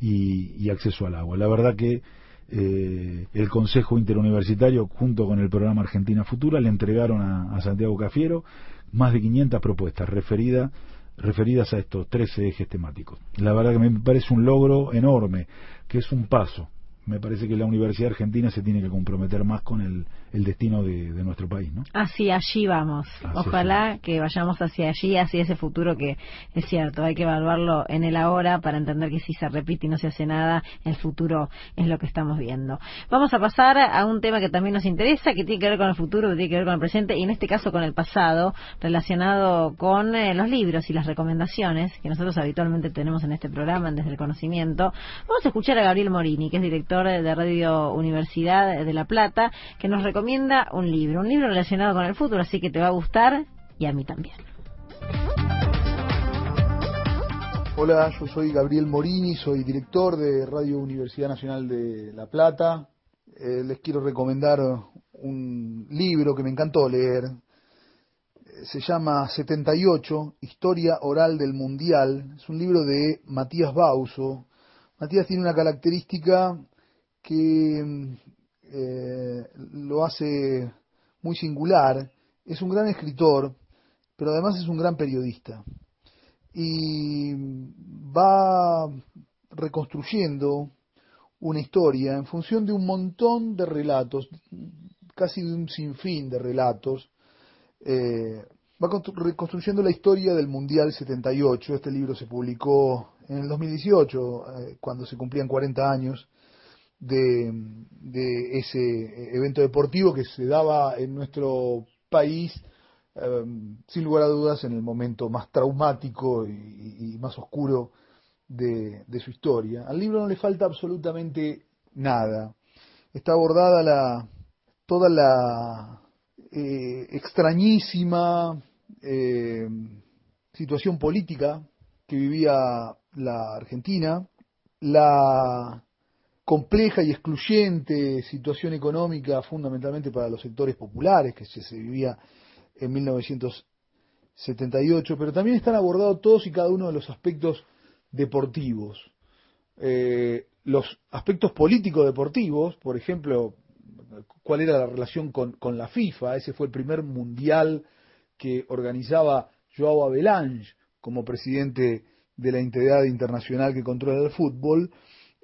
y, acceso al agua. La verdad que eh, el Consejo Interuniversitario, junto con el programa Argentina Futura, le entregaron a Santiago Cafiero más de 500 propuestas referidas referidas a estos 13 ejes temáticos. La verdad que me parece un logro enorme, que es un paso. Me parece que la Universidad Argentina se tiene que comprometer más con el, el destino de, de nuestro país, ¿no? Hacia allí vamos. Así Ojalá que vayamos hacia allí, hacia ese futuro que es cierto, hay que evaluarlo en el ahora para entender que si se repite y no se hace nada, el futuro es lo que estamos viendo. Vamos a pasar a un tema que también nos interesa, que tiene que ver con el futuro, que tiene que ver con el presente y en este caso con el pasado, relacionado con eh, los libros y las recomendaciones que nosotros habitualmente tenemos en este programa, en Desde el Conocimiento. Vamos a escuchar a Gabriel Morini, que es director de Radio Universidad de La Plata, que nos recomienda un libro, un libro relacionado con el futuro, así que te va a gustar y a mí también. Hola, yo soy Gabriel Morini, soy director de Radio Universidad Nacional de La Plata. Eh, les quiero recomendar un libro que me encantó leer. Eh, Se llama 78, Historia Oral del Mundial. Es un libro de Matías Bauso. Matías tiene una característica que eh, lo hace muy singular. Es un gran escritor, pero además es un gran periodista y va reconstruyendo una historia en función de un montón de relatos, casi de un sinfín de relatos. Eh, va constru- reconstruyendo la historia del Mundial 78. Este libro se publicó en el 2018, eh, cuando se cumplían 40 años de, ese evento deportivo que se daba en nuestro país eh, sin lugar a dudas en el momento más traumático y, más oscuro de, de su historia. Al libro no le falta absolutamente nada. Está abordada la, toda la eh, extrañísima eh, situación política que vivía la Argentina, la compleja y excluyente situación económica fundamentalmente para los sectores populares que se, vivía en 1978, pero también están abordados todos y cada uno de los aspectos deportivos. Eh, los aspectos políticos deportivos, por ejemplo, cuál era la relación con, con la FIFA, ese fue el primer mundial que organizaba Joao Avelange como presidente de la entidad internacional que controla el fútbol,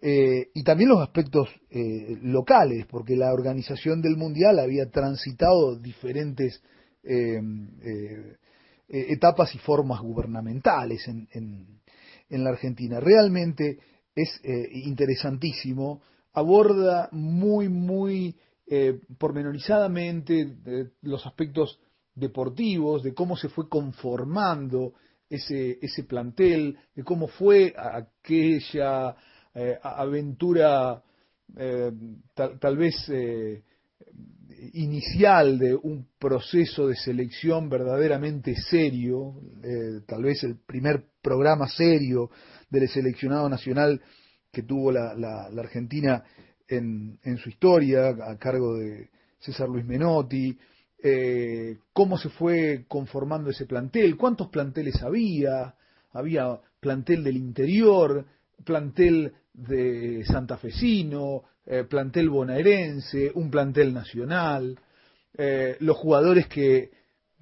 eh, y también los aspectos eh, locales, porque la organización del Mundial había transitado diferentes eh, eh, etapas y formas gubernamentales en, en- en la Argentina. Realmente es interesantísimo, aborda muy, muy pormenorizadamente los aspectos deportivos, de cómo se fue conformando ese, ese plantel, de cómo fue aquella eh, aventura eh, tal, tal vez eh, inicial de un proceso de selección verdaderamente serio, tal vez el primer programa serio del seleccionado nacional que tuvo la, la- Argentina en, en su historia, a cargo de César Luis Menotti, cómo se fue conformando ese plantel, cuántos planteles había, había plantel del interior, plantel de santafesino, eh, plantel bonaerense, un plantel nacional, eh, los jugadores que,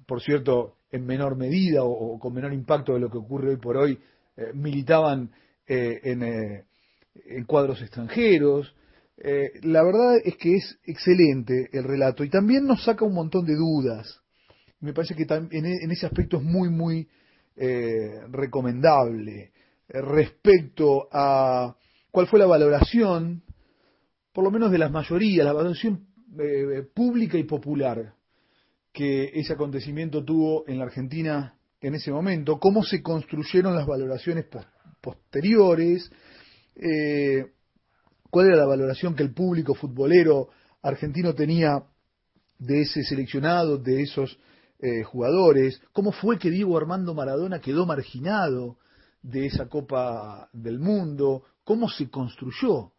por cierto, en menor medida o, con menor impacto de lo que ocurre hoy por hoy, eh, militaban eh, en, en cuadros extranjeros. La verdad es que es excelente el relato y también nos saca un montón de dudas. Me parece que e- en ese aspecto es muy, muy recomendable respecto a cuál fue la valoración, por lo menos de las mayorías, la valoración eh, pública y popular que ese acontecimiento tuvo en la Argentina en ese momento, cómo se construyeron las valoraciones pos- posteriores, eh, cuál era la valoración que el público futbolero argentino tenía de ese seleccionado, de esos eh, jugadores, cómo fue que Diego Armando Maradona quedó marginado de esa Copa del Mundo, cómo se construyó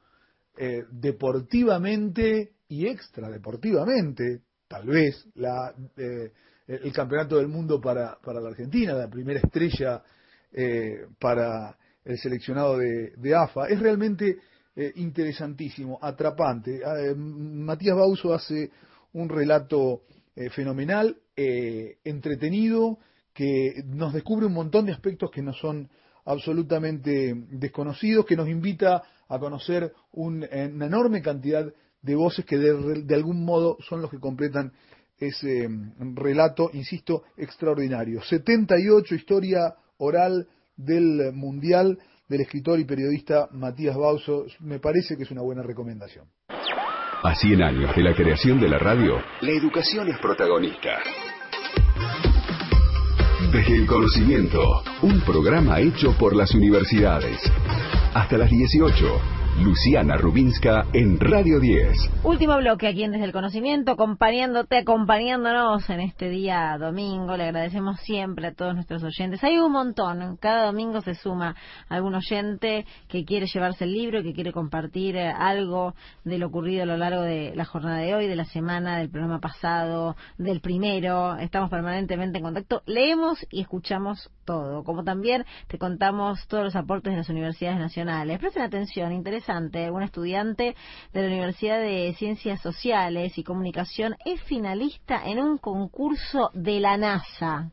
eh, deportivamente y extradeportivamente, tal vez, la, eh, el campeonato del mundo para, para la Argentina, la primera estrella eh, para el seleccionado de, de AFA. Es realmente eh, interesantísimo, atrapante. Eh, Matías Bauso hace un relato eh, fenomenal, entretenido, que nos descubre un montón de aspectos que no son absolutamente desconocidos, que nos invita a conocer un- una enorme cantidad de voces que de, algún modo son los que completan ese mm, relato, insisto, extraordinario. 78, historia oral del Mundial del escritor y periodista Matías Bauso, me parece que es una buena recomendación. A 100 años de la creación de la radio, la educación es protagonista. El conocimiento, un programa hecho por las universidades. Hasta las 18, Luciana Rubinska en Radio 10. Último bloque aquí en Desde el Conocimiento, acompañándote, acompañándonos en este día domingo. Le agradecemos siempre a todos nuestros oyentes. Hay un montón, cada domingo se suma algún oyente que quiere llevarse el libro, que quiere compartir eh, algo de lo ocurrido a lo largo de la jornada de hoy, de la semana, del programa pasado, del primero. Estamos permanentemente en contacto. Leemos y escuchamos todo. Como también te contamos todos los aportes de las universidades nacionales. Presten atención, interesante. Un estudiante de la Universidad de Ciencias Sociales y Comunicación es finalista en un concurso de la NASA.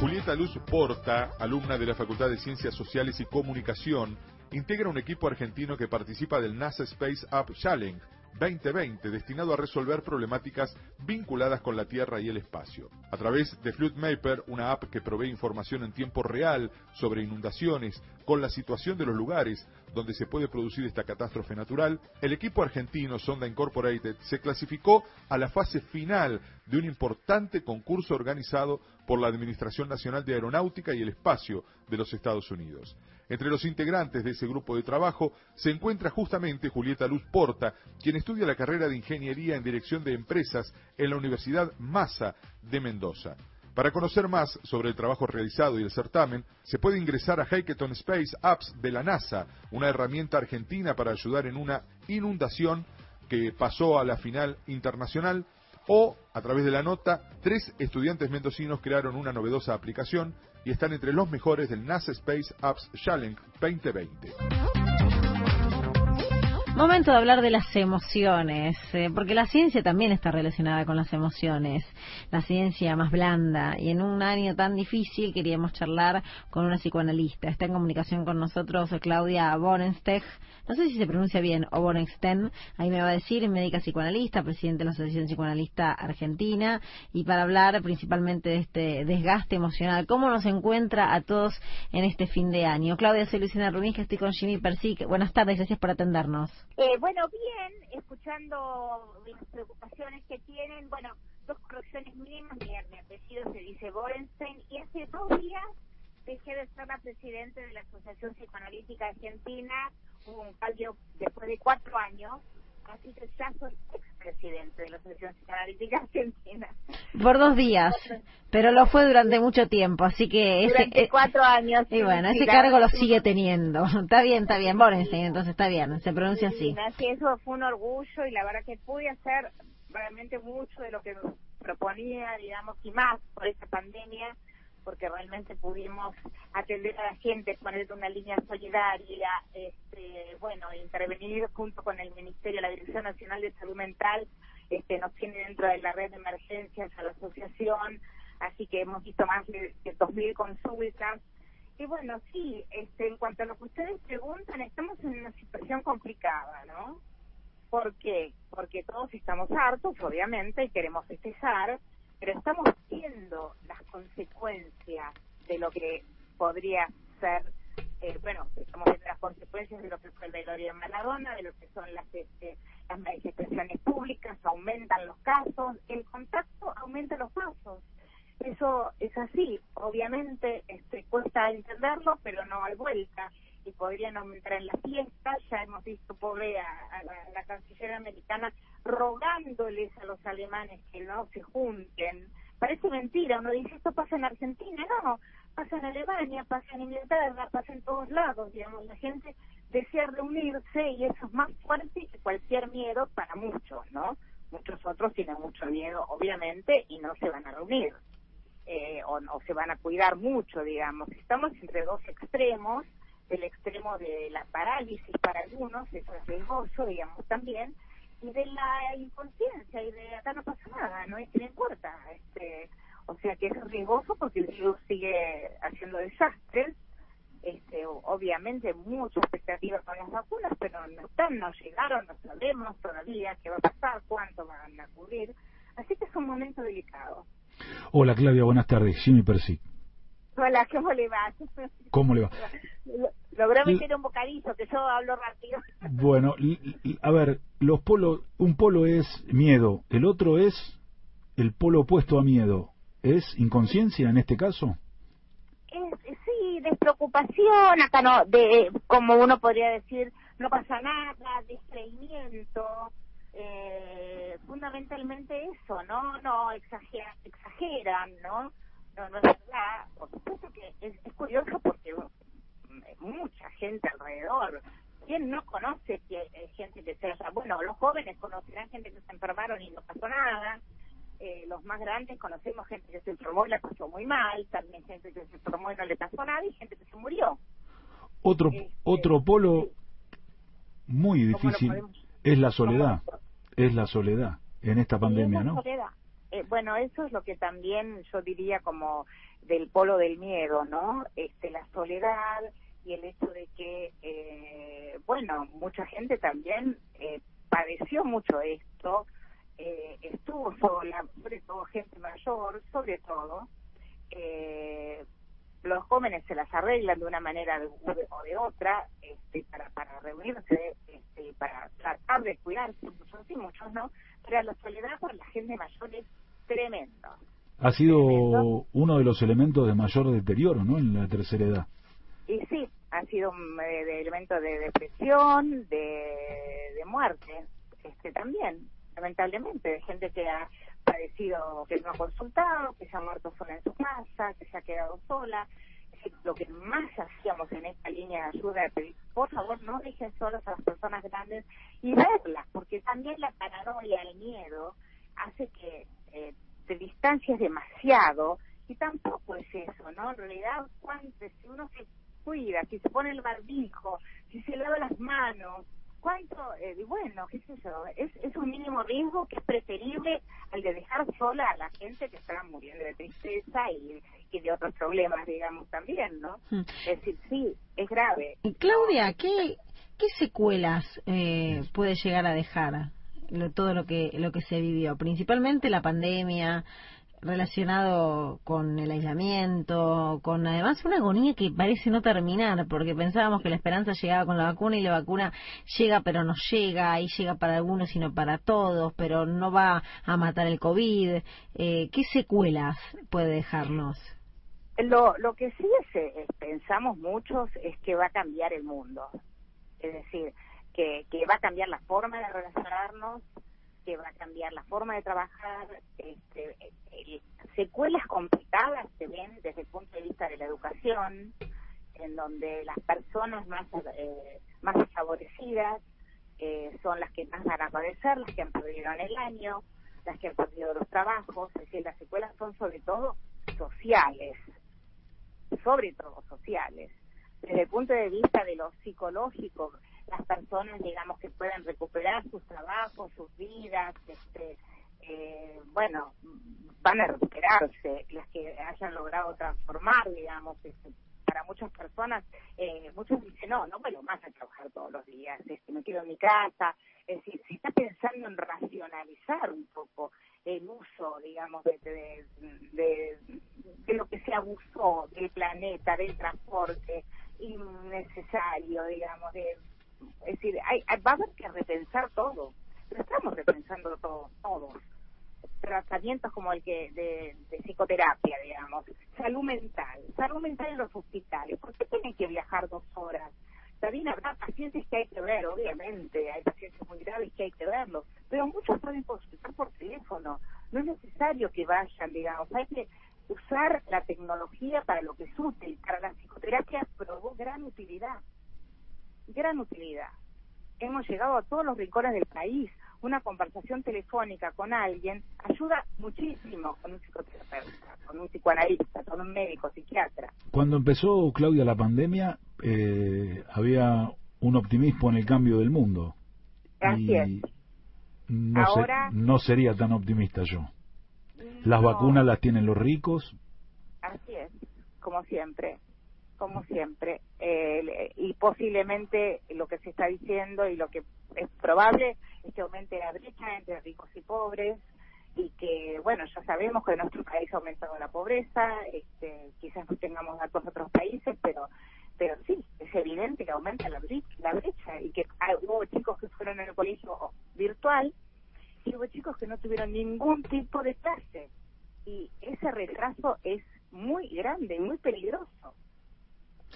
Julieta Luz Porta, alumna de la Facultad de Ciencias Sociales y Comunicación, integra un equipo argentino que participa del NASA Space App Challenge 2020 destinado a resolver problemáticas vinculadas con la Tierra y el espacio. A través de FloodMapper, una app que provee información en tiempo real sobre inundaciones, con la situación de los lugares donde se puede producir esta catástrofe natural, el equipo argentino Sonda Incorporated se clasificó a la fase final de un importante concurso organizado por la Administración Nacional de Aeronáutica y el Espacio de los Estados Unidos. Entre los integrantes de ese grupo de trabajo se encuentra justamente Julieta Luz Porta, quien estudia la carrera de Ingeniería en Dirección de Empresas en la Universidad Massa de Mendoza. Para conocer más sobre el trabajo realizado y el certamen, se puede ingresar a Hackathon Space Apps de la NASA, una herramienta argentina para ayudar en una inundación que pasó a la final internacional o, a través de la nota, tres estudiantes mendocinos crearon una novedosa aplicación y están entre los mejores del NASA Space Apps Challenge 2020. Momento de hablar de las emociones, eh, porque la ciencia también está relacionada con las emociones, la ciencia más blanda, y en un año tan difícil queríamos charlar con una psicoanalista. Está en comunicación con nosotros Claudia Borenstech, no sé si se pronuncia bien, o Borenstein, ahí me va a decir, médica psicoanalista, presidente de la Asociación Psicoanalista Argentina, y para hablar principalmente de este desgaste emocional, cómo nos encuentra a todos en este fin de año. Claudia, soy Luciana Rubín, que estoy con Jimmy Persic. Buenas tardes, gracias por atendernos. Eh, bueno, bien, escuchando las preocupaciones que tienen, bueno, dos correcciones mínimas, mi, mi apellido se dice Borenstein, y hace dos días dejé de ser la presidente de la Asociación Psicoanalítica Argentina, hubo un cambio después de cuatro años, ya soy expresidente de la Asociación Psicoanalítica Argentina. Por dos días, pero lo fue durante mucho tiempo, así que ese, Durante eh, cuatro años. y bueno, ese cargo lo sigue teniendo. (laughs) Está bien, está bien, Borenstein, entonces está bien, se pronuncia así. Sí, así, eso fue un orgullo y la verdad que pude hacer realmente mucho de lo que proponía, digamos, y más por esta pandemia, porque realmente pudimos atender a la gente, poner una línea solidaria, este, bueno, intervenir junto con el Ministerio, la Dirección Nacional de Salud Mental, este, nos tiene dentro de la red de emergencias a la asociación, así que hemos visto más de 2.000 consultas. Y bueno, sí, este, en cuanto a lo que ustedes preguntan, estamos en una situación complicada, ¿no? ¿Por qué? Porque todos estamos hartos, obviamente, y queremos festejar, pero estamos viendo las consecuencias de lo que podría ser, eh, bueno, estamos viendo las consecuencias de lo que fue el velorio de Maradona, de lo que son las, este, las manifestaciones públicas, aumentan los casos, el contacto aumenta los casos. Eso es así, obviamente este, cuesta entenderlo, pero no hay vuelta y podrían aumentar en las fiestas. Ya hemos visto, pobre, a, a la, la canciller americana rogándoles a los alemanes que no se junten. Parece mentira, uno dice esto pasa en Argentina, no, pasa en Alemania, pasa en Inglaterra, pasa en todos lados, digamos, la gente desea reunirse y eso es más fuerte que cualquier miedo para muchos, ¿no? Muchos otros tienen mucho miedo, obviamente, y no se van a reunir. Eh, o, o se van a cuidar mucho, digamos. Estamos entre dos extremos, el extremo de la parálisis para algunos, eso es riesgoso, digamos, también, y de la inconsciencia y de acá no pasa nada, no es que no importa. Este, o sea que es riesgoso porque el virus sigue haciendo desastres. Este, obviamente mucha expectativa con las vacunas, pero no están, no llegaron, no sabemos todavía qué va a pasar, cuánto van a cubrir. Así que es un momento delicado. Hola Claudia, buenas tardes. Jimmy Persic. Hola, ¿cómo le va? (laughs) ¿Cómo le va? Lo- Logró meter un bocadillo, que yo hablo rápido. (laughs) Bueno, a ver, los polos, un polo es miedo, el otro es el polo opuesto a miedo. ¿Es inconsciencia en este caso? Es, sí, despreocupación, acá no, de, como uno podría decir, no pasa nada, descreimiento, eh, fundamentalmente eso, ¿no? No, exagera, exageran, ¿no? No, no es verdad. Por supuesto que es, es curioso porque mucha gente alrededor, ¿quién no conoce que eh, gente que se bueno, los jóvenes conocerán gente que se enfermaron y no pasó nada, eh, los más grandes conocemos gente que se enfermó y la pasó muy mal, también gente que se enfermó y no le pasó nada y gente que se murió. Otro, otro polo muy ¿Cómo lo difícil podemos- es la soledad. Es la soledad en esta pandemia, Sí, esa ¿no? soledad. Eh, bueno, eso es lo que también yo diría como del polo del miedo, ¿no? Este, la soledad y el hecho de que, eh, bueno, mucha gente también eh, padeció mucho esto, eh, estuvo sola, sobre todo gente mayor, sobre todo. Eh, los jóvenes se las arreglan de una manera de- o de otra este, para, para reunirse, este, para tratar de cuidarse, muchos sí, muchos no, pero la soledad por la gente mayor es tremendo. Ha sido uno de los elementos de mayor deterioro, ¿no? En la tercera edad. Y sí, ha sido un eh, de elemento de depresión, de, de muerte, este también, lamentablemente, de gente que ha padecido, que no ha consultado, que se ha muerto sola en su casa, que se ha quedado sola. Es lo que más hacíamos en esta línea de ayuda es pedir, por favor, no dejen solas a las personas grandes y verlas, porque también la paranoia, el miedo, hace que eh, te distancias demasiado y tampoco es eso, ¿no? En realidad, cuánto, si uno se cuida, si se pone el barbijo, si se lava las manos, cuánto, eh, bueno, qué sé yo, es, es un mínimo riesgo que es preferible al de dejar sola a la gente que está muriendo de tristeza y, y de otros problemas, digamos, también, ¿no? Mm. Es decir, sí, es grave. Claudia, ¿qué, qué secuelas eh, puede llegar a dejar lo- todo lo que lo que se vivió? Principalmente la pandemia relacionado con el aislamiento, con además una agonía que parece no terminar, porque pensábamos que la esperanza llegaba con la vacuna y la vacuna llega pero no llega, y llega para algunos y no para todos, pero no va a matar el COVID. Eh, ¿Qué secuelas puede dejarnos? Lo, lo que sí es, eh, pensamos muchos es que va a cambiar el mundo. Es decir, que, que va a cambiar la forma de relacionarnos, que va a cambiar la forma de trabajar. Este, secuelas complicadas se ven desde el punto de vista de la educación, en donde las personas más, eh, más desfavorecidas eh, son las que más van a padecer, las que han perdido el año, las que han perdido los trabajos. Es decir, las secuelas son sobre todo sociales sobre todo sociales. Desde el punto de vista de lo psicológico, las personas, digamos, que pueden recuperar sus trabajos, sus vidas, este, eh, bueno, van a recuperarse, las que hayan logrado transformar, digamos, este, para muchas personas, eh, muchos dicen, no, no vuelvo más a trabajar todos los días, este, me quedo en mi casa, es decir, se está pensando en racionalizar un poco el uso, digamos, de, de, de, de lo que se abusó del planeta, del transporte innecesario, digamos, de, es decir, hay, va a haber que repensar todo, lo estamos repensando todo, todos. Tratamientos como el que de, de psicoterapia, digamos, salud mental, salud mental en los hospitales, ¿por qué tienen que viajar dos horas? También habrá pacientes que hay que ver, obviamente, hay pacientes muy graves que hay que verlos, pero muchos pueden consultar por teléfono, no es necesario que vayan, digamos, hay que usar la tecnología para lo que es útil, para la psicoterapia probó gran utilidad, gran utilidad. Hemos llegado a todos los rincones del país, una conversación telefónica con alguien ayuda muchísimo con un psicoterapeuta, con un psicoanalista, con un médico, psiquiatra. Cuando empezó, Claudia, la pandemia, eh, había un optimismo en el cambio del mundo. Así y es. no, se- Ahora- no sería tan optimista yo. Las No, vacunas las tienen los ricos. Así es, como siempre, como siempre. Eh, y posiblemente lo que se está diciendo y lo que es probable es que aumente la brecha entre ricos y pobres y que, bueno, ya sabemos que en nuestro país ha aumentado la pobreza, este, quizás no tengamos datos de otros países, pero pero sí, es evidente que aumenta la brecha, la brecha y que hay- hubo chicos que fueron en el colegio virtual y hubo chicos que no tuvieron ningún tipo de clase y ese retraso es muy grande y muy peligroso.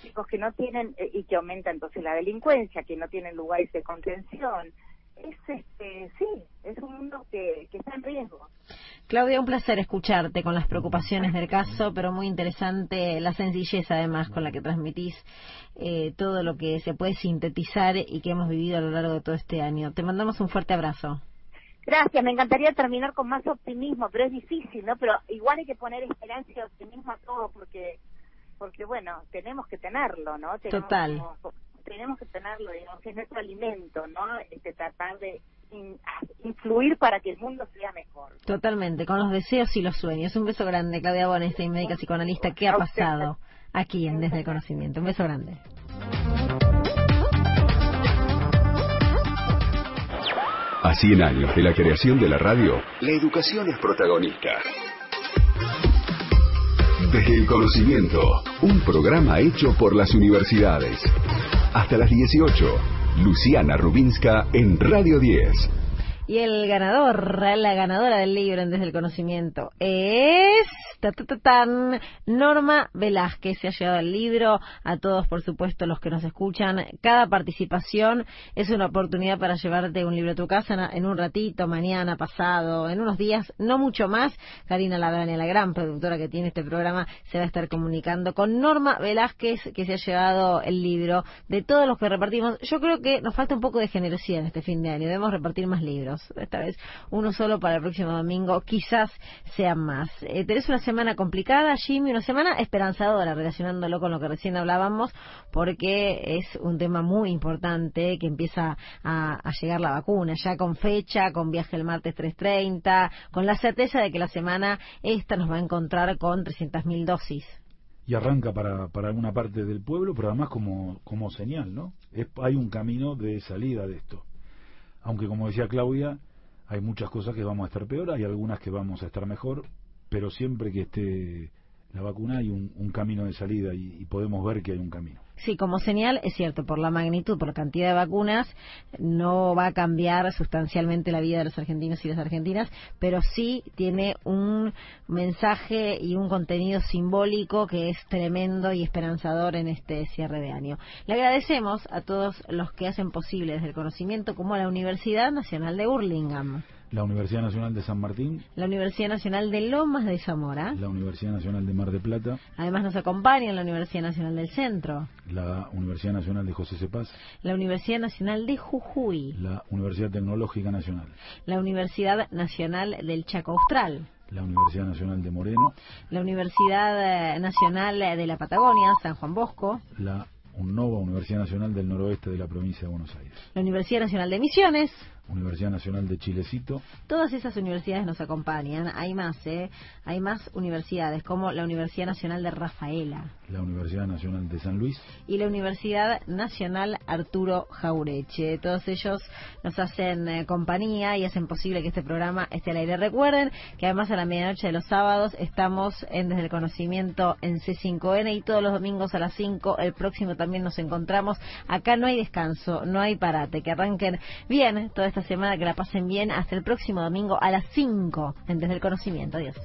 Chicos que no tienen eh, y que aumenta entonces la delincuencia, que no tienen lugares de contención. Es este, sí, es un mundo que, que está en riesgo. Claudia, un placer escucharte con las preocupaciones del caso, pero muy interesante la sencillez además con la que transmitís eh, todo lo que se puede sintetizar y que hemos vivido a lo largo de todo este año. Te mandamos un fuerte abrazo. Gracias, me encantaría terminar con más optimismo, pero es difícil, ¿no? Pero igual hay que poner esperanza y optimismo a todo porque, porque bueno, tenemos que tenerlo, ¿no? Tenemos, Total. Tenemos que tenerlo, digamos, es nuestro alimento, ¿no? Este, tratar de in- influir para que el mundo sea mejor. Totalmente, con los deseos y los sueños. Un beso grande, Claudia Bonestein, médica psicoanalista. ¿Qué ha pasado aquí en Desde el Conocimiento? Un beso grande. A 100 años de la creación de la radio, la educación es protagonista. Desde el conocimiento, un programa hecho por las universidades. Hasta las 18, Luciana Rubinska en Radio 10. Y el ganador, la ganadora del libro en Desde el Conocimiento es... Ta, ta, ta. Norma Velázquez se ha llevado el libro. A todos, por supuesto, los que nos escuchan. Cada participación es una oportunidad para llevarte un libro a tu casa en- en un ratito, mañana, pasado, en unos días, no mucho más. Karina Labrania, la gran productora que tiene este programa, se va a estar comunicando con Norma Velázquez, que se ha llevado el libro de todos los que repartimos. Yo creo que nos falta un poco de generosidad en este fin de año. Debemos repartir más libros. Esta vez uno solo para el próximo domingo, quizás sean más. Eh, tenés una semana complicada, Jimmy, una semana esperanzadora, relacionándolo con lo que recién hablábamos, porque es un tema muy importante que empieza a, llegar la vacuna, ya con fecha, con viaje el martes 3.30, con la certeza de que la semana esta nos va a encontrar con 300.000 dosis. y arranca para, para alguna parte del pueblo, pero además como, como señal, ¿no? Es, hay un camino de salida de esto. Aunque como decía Claudia, hay muchas cosas que vamos a estar peor, hay algunas que vamos a estar mejor, pero siempre que esté la vacuna hay un, un camino de salida y, y podemos ver que hay un camino. Sí, como señal, es cierto, por la magnitud, por la cantidad de vacunas, no va a cambiar sustancialmente la vida de los argentinos y las argentinas, pero sí tiene un mensaje y un contenido simbólico que es tremendo y esperanzador en este cierre de año. Le agradecemos a todos los que hacen posible desde el conocimiento, como a la Universidad Nacional de Burlingame, La Universidad Nacional de San Martín, la Universidad Nacional de Lomas de Zamora, la Universidad Nacional de Mar de Plata, además nos acompaña la Universidad Nacional del Centro, la Universidad Nacional de José Cepaz, la Universidad Nacional de Jujuy, la Universidad Tecnológica Nacional, la Universidad Nacional del Chaco Austral, la Universidad Nacional de Moreno, la Universidad eh, Nacional de la Patagonia, San Juan Bosco, la UNNOVA, Universidad Nacional del Noroeste de la Provincia de Buenos Aires, la Universidad Nacional de Misiones. Universidad Nacional de Chilecito, Todas esas universidades nos acompañan. Hay más, ¿eh? Hay más universidades, como la Universidad Nacional de Rafaela la Universidad Nacional de San Luis, y la Universidad Nacional Arturo Jaureche. Todos ellos nos hacen eh, compañía y hacen posible que este programa esté al aire. Recuerden que además a la medianoche de los sábados estamos en Desde el Conocimiento en C5N y todos los domingos a las 5. El próximo también nos encontramos. Acá no hay descanso, no hay parate. Que arranquen bien toda esta semana, que la pasen bien. Hasta el próximo domingo a las 5 en Desde el Conocimiento. Adiós.